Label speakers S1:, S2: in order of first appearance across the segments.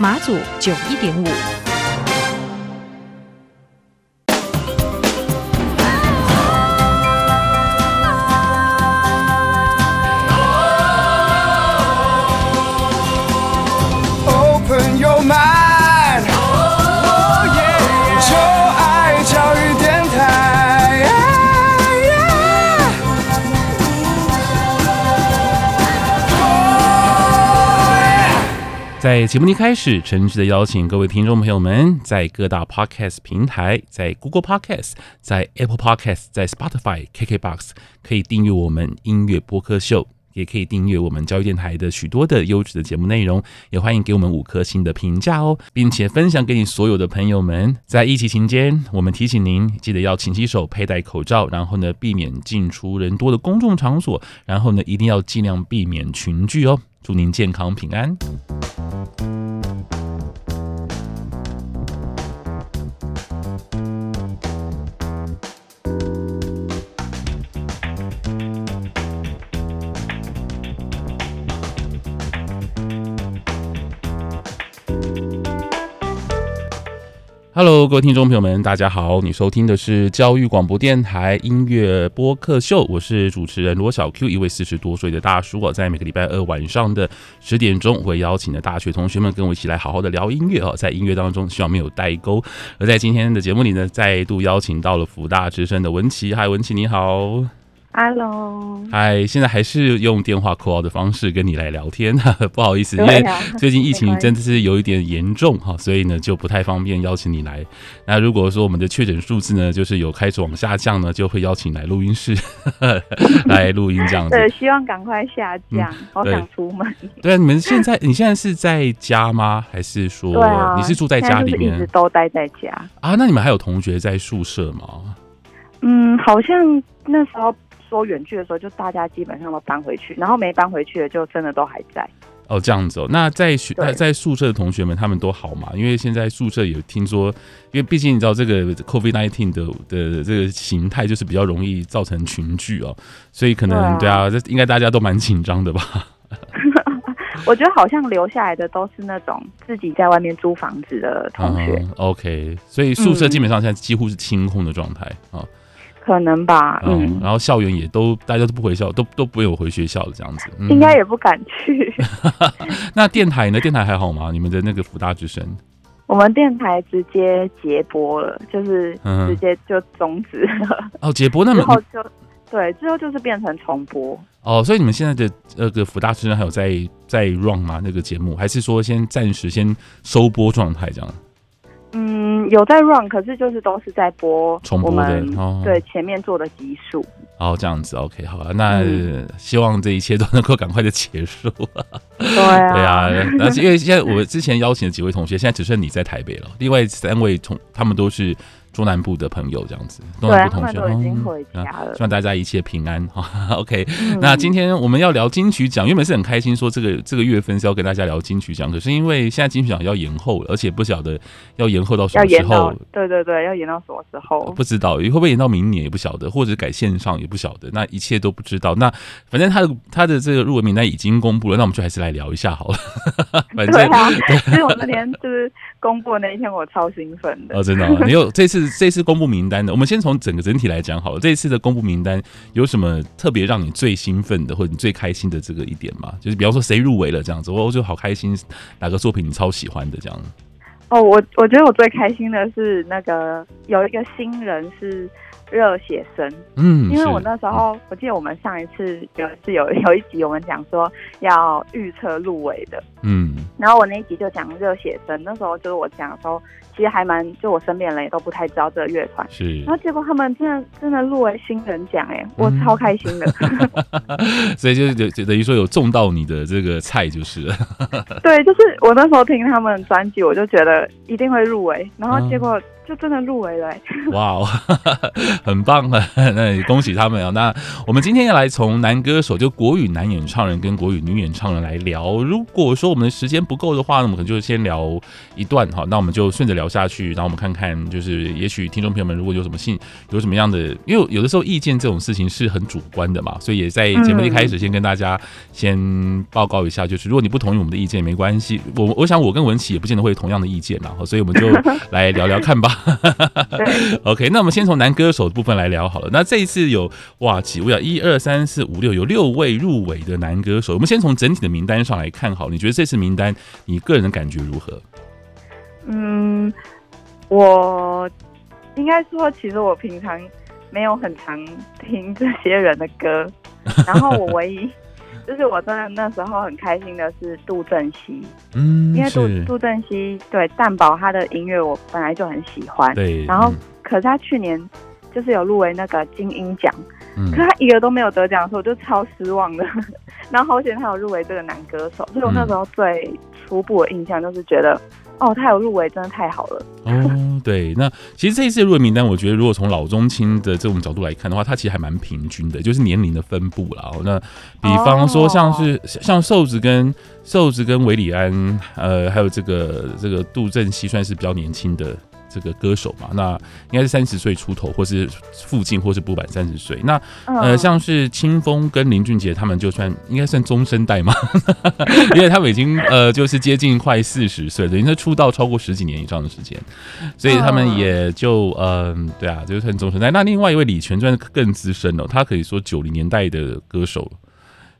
S1: 马祖九一点五。
S2: 在节目一开始，诚挚的邀请各位听众朋友们，在各大 Podcast 平台，在 Google Podcast、在 Apple Podcast、在 Spotify、KKBox 可以订阅我们音乐播客秀，也可以订阅我们教育电台的许多的优质的节目内容，也欢迎给我们五颗星的评价哦，并且分享给你所有的朋友们。在疫情期间，我们提醒您，记得要勤洗手、佩戴口罩，然后呢，避免进出人多的公众场所，然后呢，一定要尽量避免群聚哦。祝您健康平安。Hello，各位听众朋友们，大家好！你收听的是教育广播电台音乐播客秀，我是主持人罗小 Q，一位四十多岁的大叔。我在每个礼拜二晚上的十点钟，会邀请的大学同学们跟我一起来好好的聊音乐哦，在音乐当中希望没有代沟。而在今天的节目里呢，再度邀请到了辅大之声的文琪，嗨，文琪你好。
S3: Hello，
S2: 嗨，现在还是用电话 call 的方式跟你来聊天，不好意思，因为最近疫情真的是有一点严重哈，所以呢就不太方便邀请你来。那如果说我们的确诊数字呢，就是有开始往下降呢，就会邀请来录音室 来录音这样子。
S3: 对，希望赶快下降，嗯、好想出门。
S2: 对啊，你们现在 你现在是在家吗？还是说你是住在家里面？
S3: 一直都待在家
S2: 啊？那你们还有同学在宿舍吗？
S3: 嗯，好像那时候。说远距的时候，就大家基本上都搬回去，然后没搬回去的就真的都还在。
S2: 哦，这样子哦。那在学在宿舍的同学们，他们都好吗？因为现在宿舍有听说，因为毕竟你知道这个 COVID nineteen 的的这个形态，就是比较容易造成群聚哦，所以可能对啊，这应该大家都蛮紧张的吧？
S3: 我觉得好像留下来的都是那种自己在外面租房子的同学。
S2: 嗯、OK，所以宿舍基本上现在几乎是清空的状态啊。嗯
S3: 可能吧，嗯，
S2: 嗯，然后校园也都大家都不回校，都都不有回学校的这样子，嗯、
S3: 应该也不敢去。
S2: 那电台呢？电台还好吗？你们的那个福大之声，
S3: 我们电台直接截播了，就是直接就终止了。嗯、
S2: 哦，截播那么，
S3: 之后就对，之后就是变成重播。
S2: 哦，所以你们现在的那个福大之声还有在在 run 吗？那个节目还是说先暂时先收播状态这样？
S3: 嗯，有在 run，可是就是都是在播
S2: 重播的，
S3: 哦、对前面做的集数。
S2: 哦，这样子，OK，好了，那、嗯、希望这一切都能够赶快的结束。
S3: 对啊，
S2: 对啊，那因为现在我之前邀请的几位同学，现在只剩你在台北了，另外三位同他们都是。中南部的朋友这样子，中南部同学
S3: 都已经回家了，
S2: 希望大家一切平安哈。OK，嗯，那今天我们要聊金曲奖，原本是很开心说这个这个月份是要跟大家聊金曲奖，可是因为现在金曲奖要延后了，而且不晓得要延后到什么时候。
S3: 对对对，要延到什么时候？
S2: 不知道会不会延到明年也不晓得，或者改线上也不晓得，那一切都不知道。那反正他的他的这个入围名单已经公布了，那我们就还是来聊一下好了。反正
S3: 对啊，其实 我那天就是公布的那一天，我超兴奋的。
S2: 哦，真的，你有这次这次公布名。单的，我们先从整个整体来讲好了。这一次的公布名单有什么特别让你最兴奋的，或者你最开心的这个一点吗？就是比方说谁入围了这样子，我就好开心，哪个作品你超喜欢的这样。
S3: 哦，我我觉得我最开心的是那个有一个新人是热血生，
S2: 嗯，
S3: 因为我那时候，我记得我们上一次有是 有有一集我们讲说要预测入围的，
S2: 嗯，
S3: 然后我那一集就讲热血生，那时候就是我讲的时候，其实还蛮，就我身边人也都不太知道这个乐团，
S2: 是，
S3: 然后结果他们真的真的入围新人奖，哎，我超开心的，
S2: 所以就就等于说有中到你的这个菜就是了，
S3: 对，就是我那时候听他们专辑，我就觉得一定会入围，然后结果。就真的入围了，
S2: 哇，很棒啊！那也恭喜他们啊！那我们今天要来从男歌手，就国语男演唱人跟国语女演唱人来聊。如果说我们的时间不够的话，那我们可能就先聊一段哈。那我们就顺着聊下去，然后我们看看，就是也许听众朋友们如果有什么信，有什么样的，因为有的时候意见这种事情是很主观的嘛，所以也在节目一开始先跟大家先报告一下，就是如果你不同意我们的意见没关系，我我想我跟文琪也不见得会有同样的意见然后，所以我们就来聊聊看吧。OK，那我们先从男歌手的部分来聊好了。那这一次有哇几位啊？一二三四五六，有六位入围的男歌手。我们先从整体的名单上来看好，你觉得这次名单你个人的感觉如何？
S3: 嗯，我应该说，其实我平常没有很常听这些人的歌，然后我唯一。就是我真的那时候很开心的是杜振熙，嗯，因为杜杜振熙对蛋堡他的音乐我本来就很喜欢，
S2: 对，
S3: 然后可是他去年就是有入围那个金音奖，嗯，可是他一个都没有得奖的时候我就超失望的，然后好险他有入围这个男歌手，所以我那时候最初步的印象就是觉得。哦，他有入围，真的太好了。
S2: 哦，对，那其实这一次入围名单，我觉得如果从老中青的这种角度来看的话，它其实还蛮平均的，就是年龄的分布啦。那比方说像是、哦、像瘦子跟瘦子跟韦礼安，呃，还有这个这个杜振熙，算是比较年轻的。这个歌手嘛，那应该是三十岁出头，或是附近，或是不满三十岁。那呃，像是清风跟林俊杰他们，就算应该算中生代嘛，因为他们已经呃，就是接近快四十岁，等于说出道超过十几年以上的时间，所以他们也就嗯、呃，对啊，就算中生代。那另外一位李泉算是更资深了，他可以说九零年代的歌手。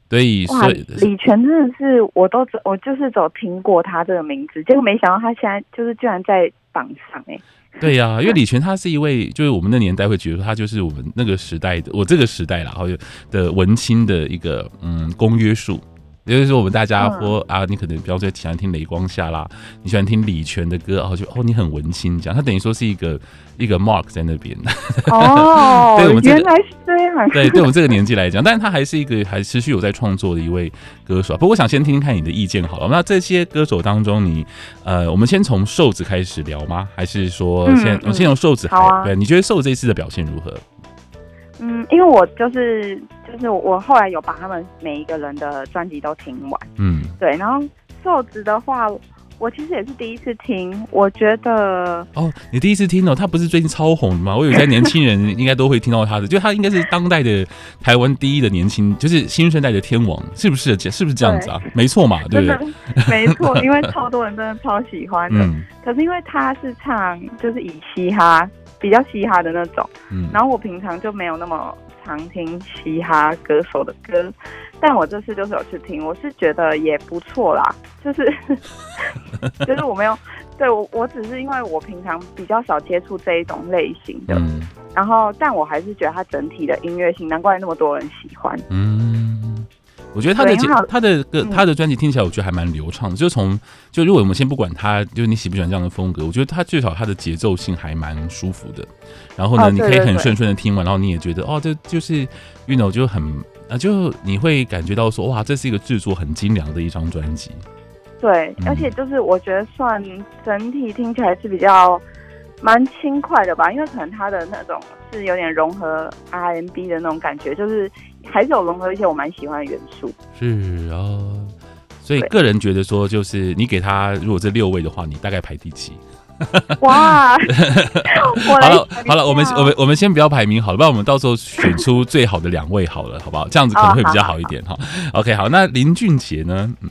S2: 所以，所以
S3: 李泉真的是我都我就是走听过他这个名字，结果没想到他现在就是居然在。榜上哎，
S2: 对呀、啊，因为李泉他是一位，就是我们那年代会觉得他就是我们那个时代的，我这个时代啦，然后的文青的一个嗯公约数。也就是说，我们大家说啊，你可能比方说喜欢听雷光夏啦，你喜欢听李泉的歌，然后就哦，你很文青这样。他等于说是一个一个 mark 在那边。
S3: 哦，对我们、这个、原来是这样。
S2: 对，对我们这个年纪来讲，但是他还是一个还持续有在创作的一位歌手。不过我想先听听看你的意见好了。那这些歌手当中你，你呃，我们先从瘦子开始聊吗？还是说先、嗯、我先从瘦子好？啊、对，你觉得瘦子这一次的表现如何？
S3: 嗯，因为我就是就是我后来有把他们每一个人的专辑都听完，嗯，对。然后瘦子的话，我其实也是第一次听，我觉得
S2: 哦，你第一次听哦，他不是最近超红的吗？我以为在年轻人 应该都会听到他的，就他应该是当代的台湾第一的年轻，就是新生代的天王，是不是？是不是这样子啊？没错嘛，对不对？
S3: 没错，因为超多人真的超喜欢的。嗯，可是因为他是唱就是以嘻哈。比较嘻哈的那种，嗯，然后我平常就没有那么常听嘻哈歌手的歌，但我这次就是有去听，我是觉得也不错啦，就是 就是我没有，对我我只是因为我平常比较少接触这一种类型的，嗯，然后但我还是觉得它整体的音乐性，难怪那么多人喜欢，
S2: 嗯。我觉得他的他的歌他的专辑听起来，我觉得还蛮流畅的。就从就如果我们先不管他，就是你喜不喜欢这样的风格，我觉得他至少他的节奏性还蛮舒服的。然后呢，你可以很顺顺的听完，然后你也觉得哦，这就是，you know，就很啊，就你会感觉到说哇，这是一个制作很精良的一张专辑。
S3: 对，而且就是我觉得算整体听起来是比较蛮轻快的吧，因为可能他的那种是有点融合 R N B 的那种感觉，就是。还是有融合一些我蛮喜欢的元素，
S2: 是啊，所以个人觉得说，就是你给他如果这六位的话，你大概排第七。
S3: 哇，
S2: 好了好了，我们我们我们先不要排名好了，不然我们到时候选出最好的两位好了，好不好？这样子可能会比较好一点哈。OK，好，那林俊杰呢？嗯，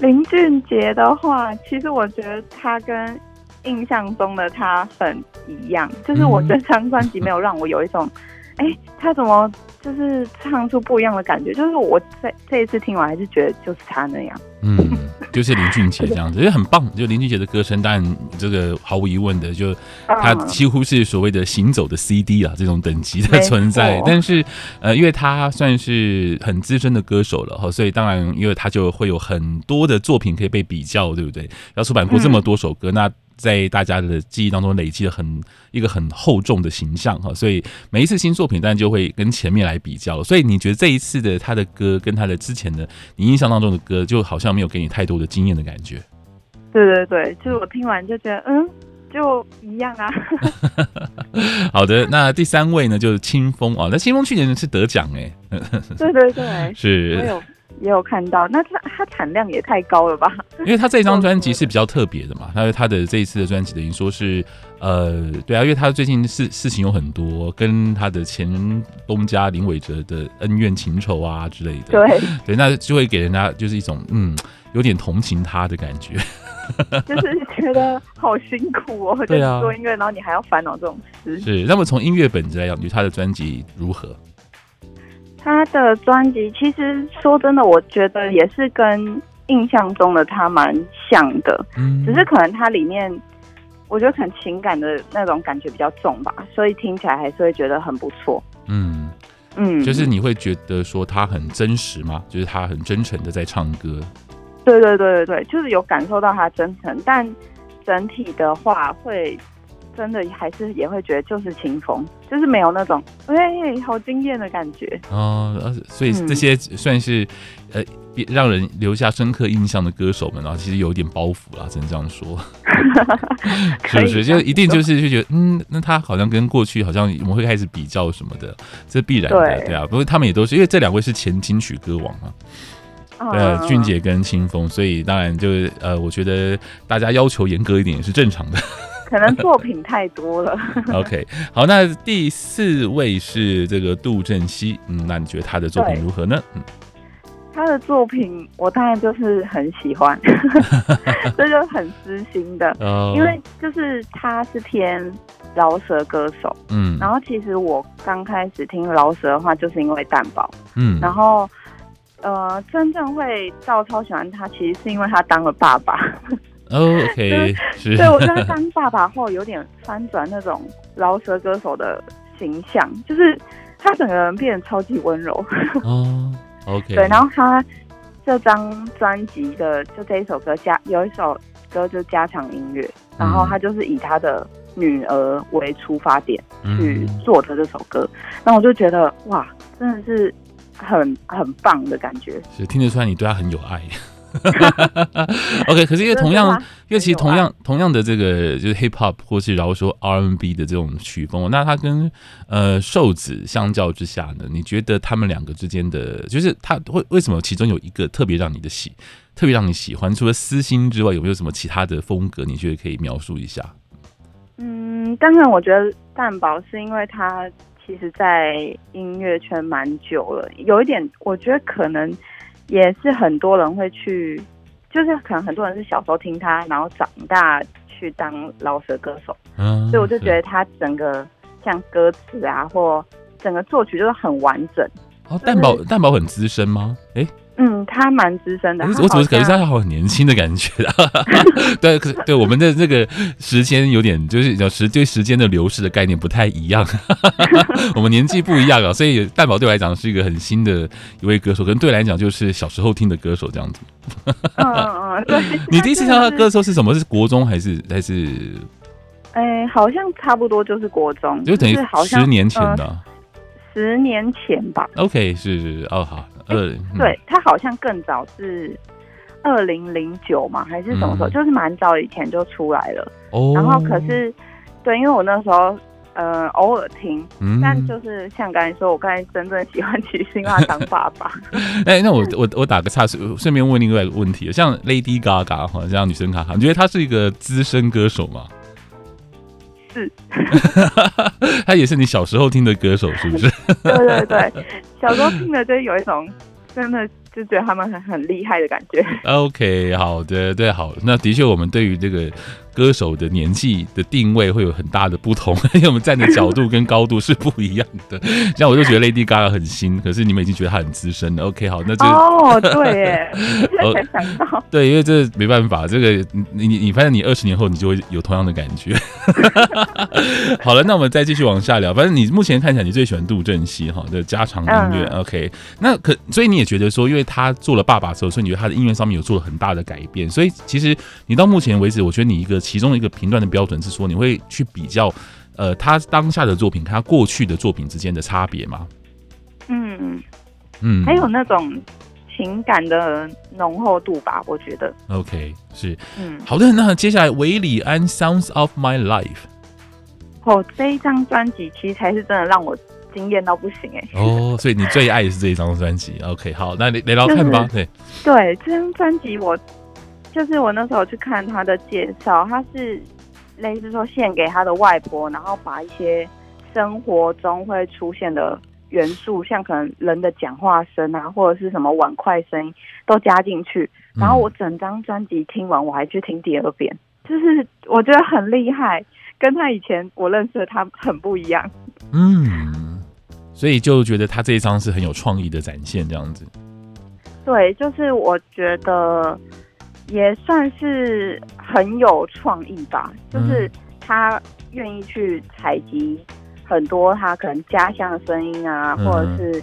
S3: 林俊杰的话，其实我觉得他跟印象中的他很一样，就是我这张专辑没有让我有一种，欸，他怎么？就是唱出不一样的感觉，就是我这这一次听完还是觉得就是他那样
S2: 嗯，就是林俊杰这样子，也 很棒。就林俊杰的歌声，当然这个毫无疑问的，就他几乎是所谓的行走的 CD 啊，这种等级的存在。但是，呃，因为他算是很资深的歌手了哈，所以当然，因为他就会有很多的作品可以被比较，对不对？要出版过这么多首歌，那。在大家的记忆当中累积了很一个很厚重的形象哈，所以每一次新作品当然就会跟前面来比较。所以你觉得这一次的他的歌跟他的之前的你印象当中的歌，就好像没有给你太多的经验的感觉？
S3: 对对对，就是我听完就觉得嗯，就一样啊。
S2: 好的，那第三位呢就是清风啊，那清风去年是得奖哎。
S3: 对对对，
S2: 是。
S3: 也有看到，那它它产量也太高了吧？
S2: 因为他这张 专辑是比较特别的嘛，他他的这一次的专辑等于说是，呃，对啊，因为他最近事事情有很多，跟他的前东家林伟哲的恩怨情仇啊之类的，
S3: 对
S2: 对，那就会给人家就是一种嗯，有点同情他的感觉，
S3: 就是觉得好辛苦哦，对啊，做音乐，然后你还要烦恼这种事。
S2: 是，那么从音乐本质来讲，你觉得他的专辑如何？
S3: 他的专辑其实说真的，我觉得也是跟印象中的他蛮像的，嗯，只是可能他里面，我觉得可能情感的那种感觉比较重吧，所以听起来还是会觉得很不错。
S2: 嗯嗯，就是你会觉得说他很真实吗？就是他很真诚的在唱歌。
S3: 对对对对对，就是有感受到他真诚，但整体的话会。真的还是也会觉得就是清风，就是没有那种哎、欸、好惊艳的感觉哦。
S2: 所以这些算是、嗯、呃让人留下深刻印象的歌手们啊，其实有点包袱啦，只能这样说，是 不是？就一定就是就觉得嗯，那他好像跟过去好像我们会开始比较什么的，这必然的对，对啊。不过他们也都是因为这两位是前金曲歌王啊，呃、嗯，俊杰跟清风，所以当然就是呃，我觉得大家要求严格一点也是正常的。
S3: 可能作品太多了。
S2: OK，好，那第四位是这个杜振熙，嗯，那你觉得他的作品如何呢？嗯，
S3: 他的作品我当然就是很喜欢，这就很私心的，oh. 因为就是他是偏饶舌歌手，嗯，然后其实我刚开始听饶舌的话，就是因为蛋堡，嗯，然后呃，真正会到超喜欢他，其实是因为他当了爸爸。
S2: OK，
S3: 是，对，我觉得他当爸爸后有点翻转那种饶舌歌手的形象，就是他整个人变得超级温柔。
S2: 哦、oh,，OK，
S3: 对，然后他这张专辑的就这一首歌加有一首歌就加强音乐，然后他就是以他的女儿为出发点去做的这首歌，然后我就觉得哇，真的是很很棒的感觉，
S2: 是听得出来你对他很有爱。OK，可是因为同样，因为其实同样同样的这个就是 Hip Hop 或是然后说 R&B 的这种曲风，那它跟呃瘦子相较之下呢，你觉得他们两个之间的，就是他会为什么其中有一个特别让你的喜，特别让你喜欢？除了私心之外，有没有什么其他的风格？你觉得可以描述一下？
S3: 嗯，当然，我觉得蛋堡是因为他其实在音乐圈蛮久了，有一点，我觉得可能。也是很多人会去，就是可能很多人是小时候听他，然后长大去当饶舌歌手，嗯，所以我就觉得他整个像歌词啊，或整个作曲就是很完整。
S2: 哦，蛋堡蛋宝很资深吗？哎。
S3: 嗯，他蛮资深的。我
S2: 怎么感觉他好很年轻的感觉啊？对，可是对我们的这个时间有点，就是有时对时间的流逝的概念不太一样。我们年纪不一样啊，所以蛋宝对我来讲是一个很新的一位歌手，可能对来讲就是小时候听的歌手这样子。
S3: 嗯嗯，对。
S2: 你第一次听他的歌的时候是什么？是国中还是还是？
S3: 哎，好像差不多就是国中，
S2: 就等于十年前的。
S3: 十年前吧。
S2: OK，是是哦，好。对，
S3: 对他好像更早是二零零九嘛，还是什么时候？嗯、就是蛮早以前就出来了。哦，然后可是，对，因为我那时候呃偶尔听，嗯，但就是像刚才说，我刚才真正喜欢其实是因为他当爸爸。
S2: 哎、欸，那我我我打个岔，顺便问另外一个问题，像 Lady Gaga 哈，像女生卡卡，你觉得她是一个资深歌手吗？
S3: 是，
S2: 他也是你小时候听的歌手，是不是？
S3: 对对对，小时候听的就有一种真的就觉得他们很很厉害的感觉。
S2: OK，好的，对，好，那的确，我们对于这个歌手的年纪的定位会有很大的不同，因为我们站的角度跟高度是不一样的。像我就觉得 Lady Gaga 很新，可是你们已经觉得她很资深了。OK，好，那就
S3: 哦，对耶，才想到，
S2: 对，因为这没办法，这个你你你，反正你二十年后你就会有同样的感觉。好了，那我们再继续往下聊。反正你目前看起来你最喜欢杜振熙哈的家常音乐。嗯、OK，那可所以你也觉得说，因为他做了爸爸之后，所以你觉得他的音乐上面有做了很大的改变。所以其实你到目前为止，我觉得你一个。其中一个评断的标准是说，你会去比较，呃，他当下的作品，他过去的作品之间的差别吗？
S3: 嗯嗯，还有那种情感的浓厚度吧，我觉得。
S2: OK，是，嗯，好的。那接下来，韦礼安《Sounds of My Life》。
S3: 哦，这一张专辑其实才是真的让我惊艳到不行哎。
S2: 哦，所以你最爱的是这一张专辑？OK，好，那你来聊看吧。对
S3: 对，这张专辑我。就是我那时候去看他的介绍，他是类似说献给他的外婆，然后把一些生活中会出现的元素，像可能人的讲话声啊，或者是什么碗筷声音都加进去。然后我整张专辑听完，我还去听第二遍，就是我觉得很厉害，跟他以前我认识的他很不一样。
S2: 嗯，所以就觉得他这一张是很有创意的展现，这样子。
S3: 对，就是我觉得。也算是很有创意吧，就是他愿意去采集很多他可能家乡的声音啊，或者是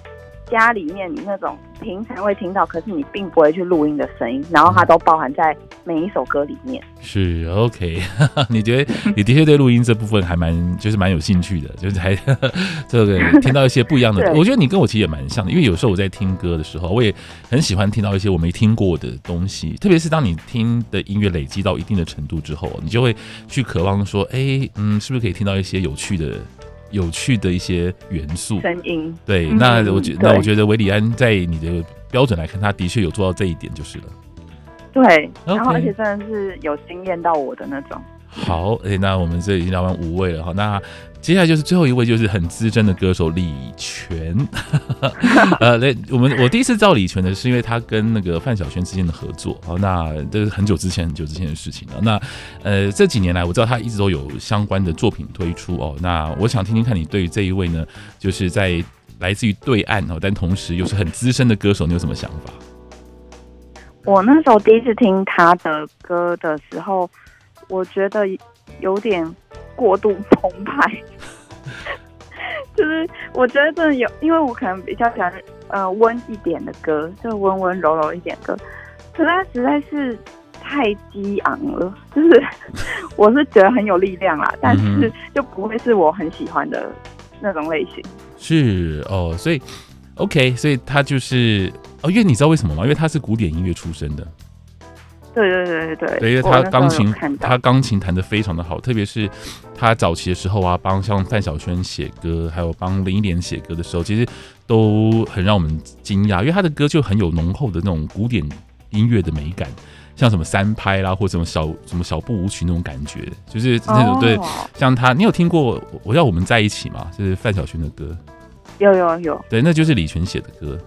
S3: 家里面你那种平常会听到，可是你并不会去录音的声音，然后它都包含在每一首歌里面。
S2: 是 OK，你觉得你的确对录音这部分还蛮就是蛮有兴趣的，就是还 这个听到一些不一样的。我觉得你跟我其实也蛮像的，因为有时候我在听歌的时候，我也很喜欢听到一些我没听过的东西，特别是当你听的音乐累积到一定的程度之后，你就会去渴望说，哎、欸，嗯，是不是可以听到一些有趣的？有趣的一些元素
S3: 声音，
S2: 对，那我觉那我觉得韦礼安在你的标准来看，他的确有做到这一点就是了。
S3: 对，然后而且真的是有惊艳到我的那种。
S2: 好，哎、那我们这已经聊完五位了哈，那接下来就是最后一位，就是很资深的歌手李泉。呃，那我们我第一次知道李泉呢，是因为他跟那个范晓萱之间的合作。好，那这是很久之前很久之前的事情了。那呃，这几年来我知道他一直都有相关的作品推出哦。那我想听听看你对于这一位呢，就是在来自于对岸哦，但同时又是很资深的歌手，你有什么想法？
S3: 我那时候第一次听他的歌的时候。我觉得有点过度澎湃，就是我觉得真的有，因为我可能比较喜欢呃温一点的歌，就温温柔柔一点的歌，可是它实在是太激昂了，就是我是觉得很有力量啦，但是就不会是我很喜欢的那种类型。
S2: 是哦，所以 OK，所以他就是哦，因为你知道为什么吗？因为他是古典音乐出身的。
S3: 对对对对对，
S2: 因为他钢琴，他钢琴弹得非常的好，特别是他早期的时候啊，帮像范晓萱写歌，还有帮林忆莲写歌的时候，其实都很让我们惊讶，因为他的歌就很有浓厚的那种古典音乐的美感，像什么三拍啦，或者什么小什么小步舞曲那种感觉，就是那种对，像他，你有听过我要我们在一起吗？就是范晓萱的歌，
S3: 有有有，
S2: 对，那就是李泉写的歌。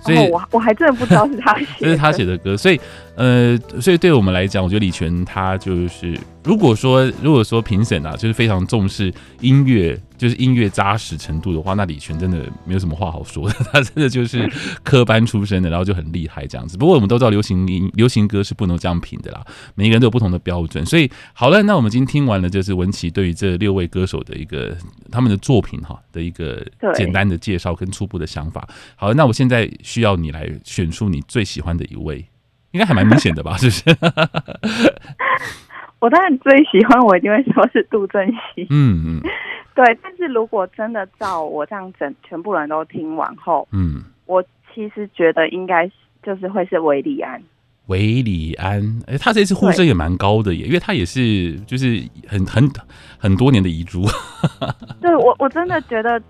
S3: 所以，哦、我我还真的不知道是他 写的，
S2: 这是他写的歌，所以，呃，所以对我们来讲，我觉得李泉他就是。如果说如果说评审啊，就是非常重视音乐，就是音乐扎实程度的话，那李泉真的没有什么话好说的，他真的就是科班出身的，然后就很厉害这样子。不过我们都知道流行音流行歌是不能这样评的啦，每个人都有不同的标准。所以好了，那我们今天听完了，就是文琪对于这六位歌手的一个他们的作品哈的一个简单的介绍跟初步的想法。好了，那我现在需要你来选出你最喜欢的一位，应该还蛮明显的吧？是不是？
S3: 我当然最喜欢，我一定会说是杜振熙。
S2: 嗯嗯，
S3: 对。但是如果真的照我这样整，全部人都听完后，
S2: 嗯，
S3: 我其实觉得应该就是会是韦礼安。
S2: 韦礼安，哎、欸，他这次呼声也蛮高的耶，因为他也是就是很很很多年的遗珠。
S3: 对我我真的觉得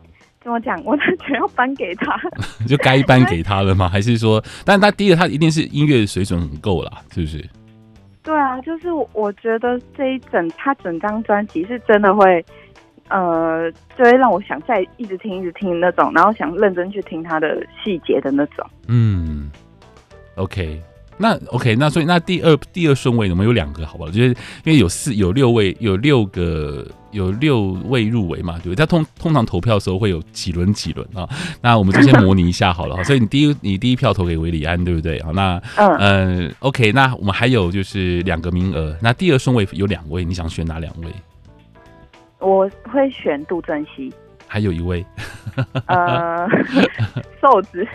S3: 怎么讲，我真的觉得要颁给他，
S2: 就该颁给他了吗？还是说，但是他第一个他一定是音乐水准很够啦，是不是？
S3: 对啊，就是我觉得这一整他整张专辑是真的会，呃，就会让我想再一直听一直听那种，然后想认真去听他的细节的那种。
S2: 嗯，OK，那 OK，那所以那第二第二顺位我们有两个，好不好？就是因为有四有六位，有六个有六位入围嘛，对不对？他通通常投票的时候会有几轮几轮啊？那我们就先模拟一下好了。所以你第一你第一票投给韦礼安，对不对？好，那嗯、呃、OK，那我们还有就是两个名额，那第二顺位有两位，你想选哪两位？
S3: 我会选杜振熙。
S2: 还有一位，
S3: 呃，瘦子。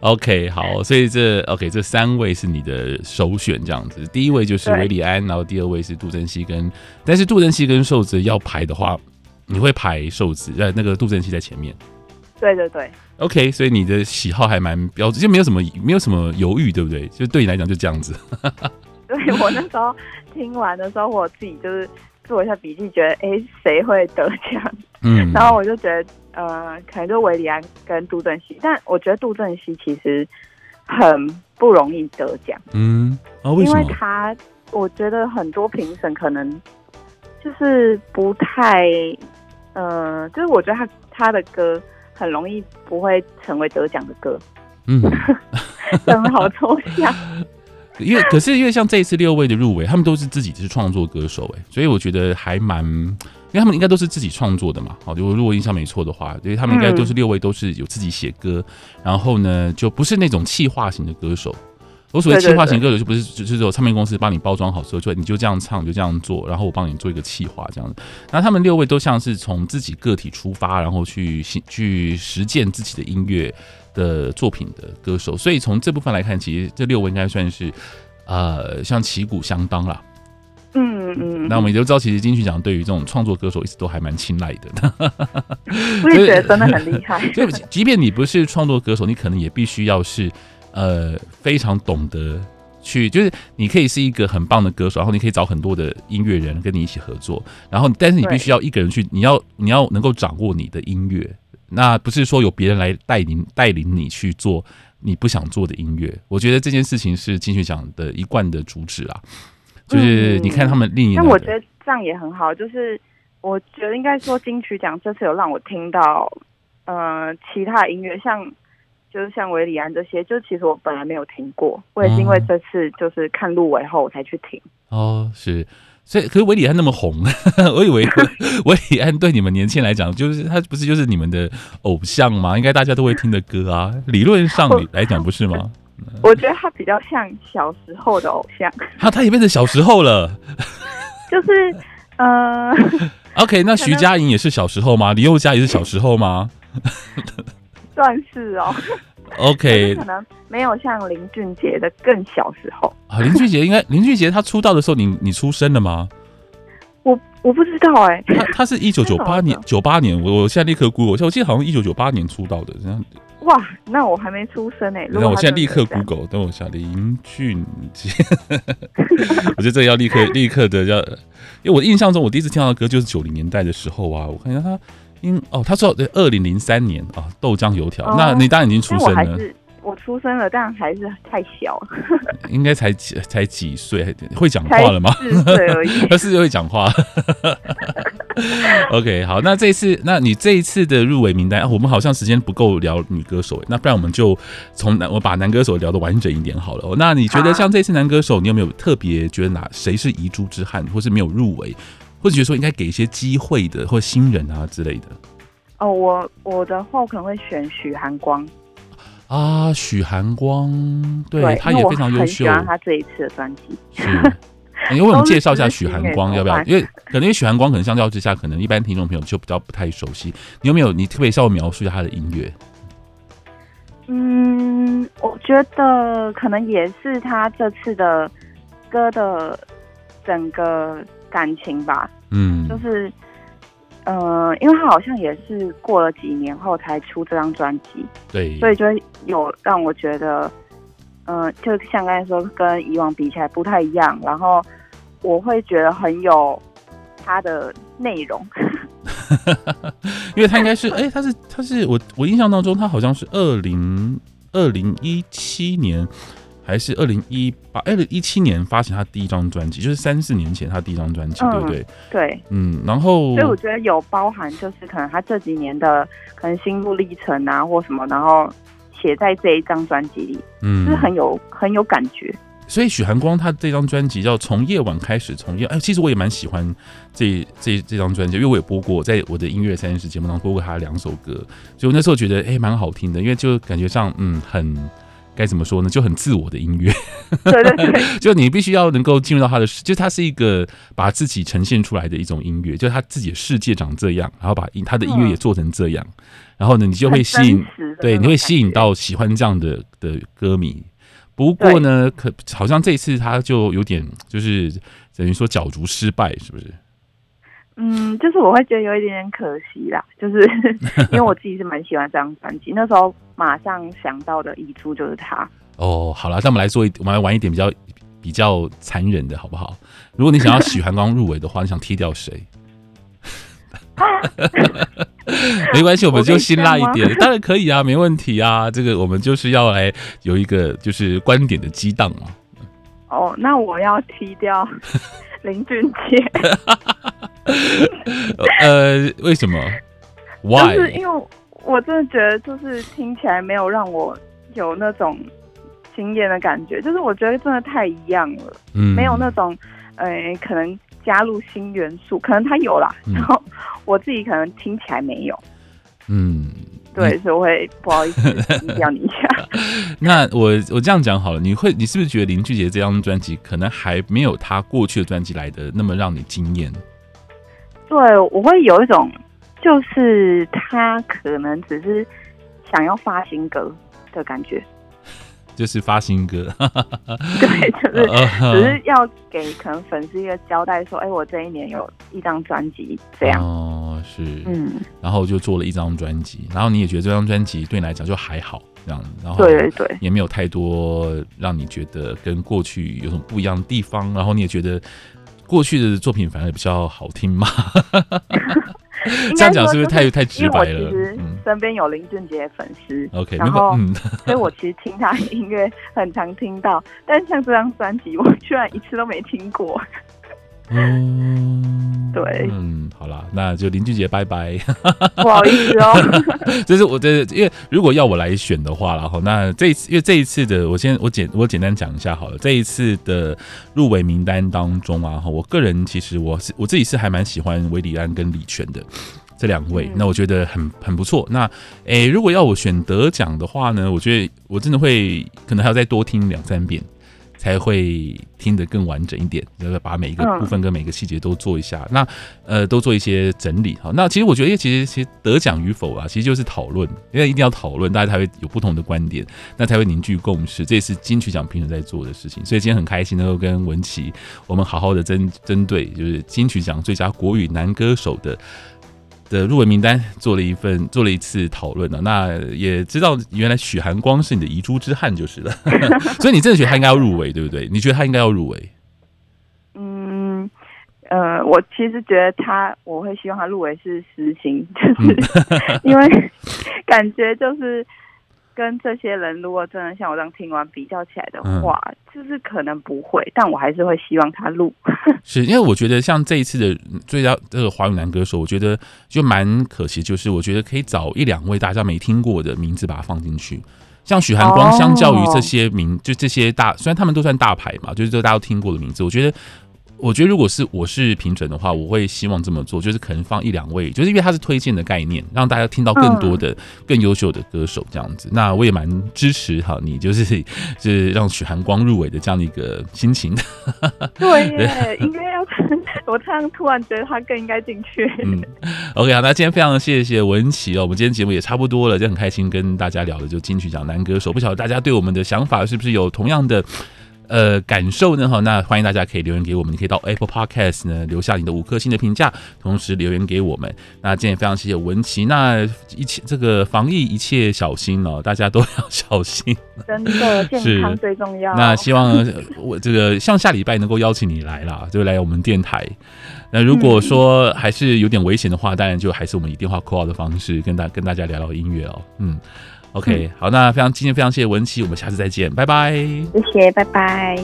S2: OK，好，所以这 OK，这三位是你的首选，这样子。第一位就是韦礼安，然后第二位是杜珍熙跟，但是杜珍熙跟瘦子要排的话，你会排瘦子，呃，那个杜珍熙在前面。
S3: 对对对。
S2: OK，所以你的喜好还蛮标准，就没有什么没有什么犹豫，对不对？就对你来讲就这样子。
S3: 对，我那时候听完的时候，我自己就是。做一下笔记，觉得哎，谁会得奖？嗯，然后我就觉得，呃，可能就韦礼安跟杜振熙，但我觉得杜振熙其实很不容易得奖。
S2: 嗯，啊，为什么？
S3: 因为他，我觉得很多评审可能就是不太，呃，就是我觉得他他的歌很容易不会成为得奖的歌。嗯，真的好抽象。
S2: 因为可是因为像这一次六位的入围，他们都是自己是创作歌手哎，所以我觉得还蛮，因为他们应该都是自己创作的嘛。好，如果如果印象没错的话，因为他们应该都是六位都是有自己写歌，然后呢就不是那种气化型的歌手。我所谓气化型歌手就不是就是说唱片公司帮你包装好之后，就你就这样唱，就这样做，然后我帮你做一个气化这样子。那他们六位都像是从自己个体出发，然后去去实践自己的音乐的作品的歌手，所以从这部分来看，其实这六位应该算是呃，像旗鼓相当啦。
S3: 嗯嗯。
S2: 那我们也都知道，其实金曲奖对于这种创作歌手一直都还蛮青睐的。
S3: 我也觉得真的很厉害。
S2: 就即便你不是创作歌手，你可能也必须要是呃非常懂得去，就是你可以是一个很棒的歌手，然后你可以找很多的音乐人跟你一起合作，然后但是你必须要一个人去，你要你要能够掌握你的音乐。那不是说有别人来带领带领你去做你不想做的音乐，我觉得这件事情是金曲奖的一贯的主旨啊。就是你看他们另一，那
S3: 我觉得这样也很好。就是我觉得应该说金曲奖这次有让我听到，呃，其他音乐，像就是像韦礼安这些，就其实我本来没有听过，我也是因为这次就是看入围后我才去听。
S2: 哦，是。所以，可是韦礼安那么红，我以为 韦礼安对你们年轻人来讲，就是他不是就是你们的偶像吗？应该大家都会听的歌啊。理论上来讲，不是吗？
S3: 我觉得他比较像小时候的偶像。
S2: 他他也变成小时候了。
S3: 就是呃
S2: ，OK，那徐佳莹也是小时候吗？李宥嘉也是小时候吗？
S3: 算是哦。
S2: OK，
S3: 可能没有像林俊杰的更小时候
S2: 啊。林俊杰应该，林俊杰他出道的时候你，你你出生了吗？
S3: 我我不知道哎、欸。
S2: 他他是一九九八年，九八年，我我现在立刻 Google，我记得好像一九九八年出道的这样。
S3: 哇，那我还没出生哎、欸。
S2: 那我现在立刻 Google，等我一下林俊杰。我觉得这个要立刻 立刻的要，因为我印象中我第一次听到的歌就是九零年代的时候啊，我看一下他。因哦，他说二零零三年啊，豆浆油条。哦、那你当然已经出生了。
S3: 我，我出生了，但还是太小。
S2: 应该才几才几岁？会讲话了吗？
S3: 四岁而已。
S2: 他是会讲话。OK，好，那这一次，那你这一次的入围名单，啊、我们好像时间不够聊女歌手，那不然我们就从男，我把男歌手聊得完整一点好了。那你觉得像这次男歌手，你有没有特别觉得哪谁是遗珠之憾，或是没有入围？或者觉得说应该给一些机会的，或新人啊之类的。
S3: 哦，我我的话可能会选许寒光。
S2: 啊，许寒光，对，对他也非常优秀。喜欢
S3: 他这一次的专辑。
S2: 是，你为我们介绍一下许寒光，要不要？因为可能因为许寒光可能相较之下，可能一般听众朋友就比较不太熟悉。你有没有？你特别稍微描述一下他的音乐？
S3: 嗯，我觉得可能也是他这次的歌的整个。感情吧，嗯，就是，呃，因为他好像也是过了几年后才出这张专辑，
S2: 对，
S3: 所以就有让我觉得，嗯、呃，就像刚才说，跟以往比起来不太一样，然后我会觉得很有他的内容，
S2: 因为他应该是，哎、欸，他是他是我我印象当中，他好像是二零二零一七年。还是二零一八、二零一七年发行他第一张专辑，就是三四年前他第一张专辑，对不对？
S3: 对，
S2: 嗯，然后
S3: 所以我觉得有包含，就是可能他这几年的可能心路历程啊，或什么，然后写在这一张专辑里，嗯，就是很有很有感觉。
S2: 所以许寒光他这张专辑叫《从夜晚开始从夜》，哎，其实我也蛮喜欢这这这张专辑，因为我也播过，在我的音乐三十节目当中播过他两首歌，所以我那时候觉得哎蛮好听的，因为就感觉上嗯很该怎么说呢，就很自我的音乐，
S3: 对对对，
S2: 就你必须要能够进入到他的世，就他是一个把自己呈现出来的一种音乐，就他自己的世界长这样，然后把他的音乐也做成这样，然后呢你就会吸引，对，你会吸引到喜欢这样的的歌迷。不过呢，可好像这一次他就有点，就是等于说角逐失败，是不是？
S3: 嗯，就是我会觉得有一点点可惜啦，就是 因为我自己是蛮喜欢这张专辑，那时候马上想到的遗珠就是他。
S2: 哦，好了，那我们来做一，我们来玩一点比较比较残忍的，好不好？如果你想要许寒光入围的话，你想踢掉谁？没关系，我们就辛辣一点，当然可以啊，没问题啊。这个我们就是要来有一个就是观点的激荡嘛。
S3: 哦，那我要踢掉 林俊杰。
S2: 呃，为什么？Why？
S3: 就是因为我真的觉得，就是听起来没有让我有那种惊艳的感觉，就是我觉得真的太一样了，嗯，没有那种，呃，可能。加入新元素，可能他有啦，然后我自己可能听起来没有，嗯，对，所以我会不好意思低调你一下。
S2: 那我我这样讲好了，你会你是不是觉得林俊杰这张专辑可能还没有他过去的专辑来的那么让你惊艳？
S3: 对，我会有一种，就是他可能只是想要发新歌的感觉。
S2: 就是发新歌，
S3: 对，就是只是要给可能粉丝一个交代，说，哎、欸，我这一年有一张专辑这样。
S2: 哦，是，嗯，然后就做了一张专辑，然后你也觉得这张专辑对你来讲就还好这样，然后对对对，也没有太多让你觉得跟过去有什么不一样的地方，然后你也觉得过去的作品反而比较好听吗？这样讲是不是太太直白了？其实
S3: 身边有林俊杰的粉丝
S2: ，OK，
S3: 然后，所以我其实听他的音乐很常听到，但像这张专辑，我居然一次都没听过。嗯，对，
S2: 嗯，好了，那就林俊杰拜拜，
S3: 不好意思哦。
S2: 这是我的，因为如果要我来选的话，然后那这一次，因为这一次的，我先我简我简单讲一下好了。这一次的入围名单当中啊，哈，我个人其实我是我自己是还蛮喜欢韦礼安跟李泉的这两位，嗯、那我觉得很很不错。那诶、欸，如果要我选得奖的话呢，我觉得我真的会可能还要再多听两三遍。才会听得更完整一点，就是把每一个部分跟每个细节都做一下，嗯、那呃都做一些整理哈。那其实我觉得，其实其实得奖与否啊，其实就是讨论，因为一定要讨论，大家才会有不同的观点，那才会凝聚共识。这也是金曲奖评审在做的事情。所以今天很开心能够跟文琪，我们好好的针针对就是金曲奖最佳国语男歌手的。的入围名单做了一份，做了一次讨论呢。那也知道原来许寒光是你的遗珠之憾就是了，所以你真的觉得他应该要入围，对不对？你觉得他应该要入围？
S3: 嗯，呃，我其实觉得他，我会希望他入围是实行，就是 因为感觉就是。跟这些人，如果真的像我这样听完比较起来的话，嗯、就是可能不会，但我还是会希望他录。
S2: 是因为我觉得像这一次的最佳这个华语男歌手，我觉得就蛮可惜，就是我觉得可以找一两位大家没听过的名字把它放进去，像许寒光，相较于这些名，哦、就这些大，虽然他们都算大牌嘛，就是这大家都听过的名字，我觉得。我觉得，如果是我是评审的话，我会希望这么做，就是可能放一两位，就是因为它是推荐的概念，让大家听到更多的、更优秀的歌手这样子。那我也蛮支持哈，你就是 就是让许寒光入围的这样的一个心情。
S3: 对耶，应该要我这样突然觉得他更应该进去。嗯
S2: ，OK 好，那今天非常谢谢文琪哦，我们今天节目也差不多了，就很开心跟大家聊的就金曲奖男歌手，不晓得大家对我们的想法是不是有同样的？呃，感受呢？哈，那欢迎大家可以留言给我们，你可以到 Apple Podcast 呢留下你的五颗星的评价，同时留言给我们。那今天也非常谢谢文琪，那一切这个防疫一切小心哦，大家都要小心，
S3: 真的健康最重要。
S2: 那希望我这个像下礼拜能够邀请你来啦，就来我们电台。那如果说还是有点危险的话，当然就还是我们以电话 call 的方式跟大跟大家聊聊音乐哦。嗯。OK，好，那非常今天非常谢谢文琪，我们下次再见，拜拜。
S3: 谢谢，拜拜。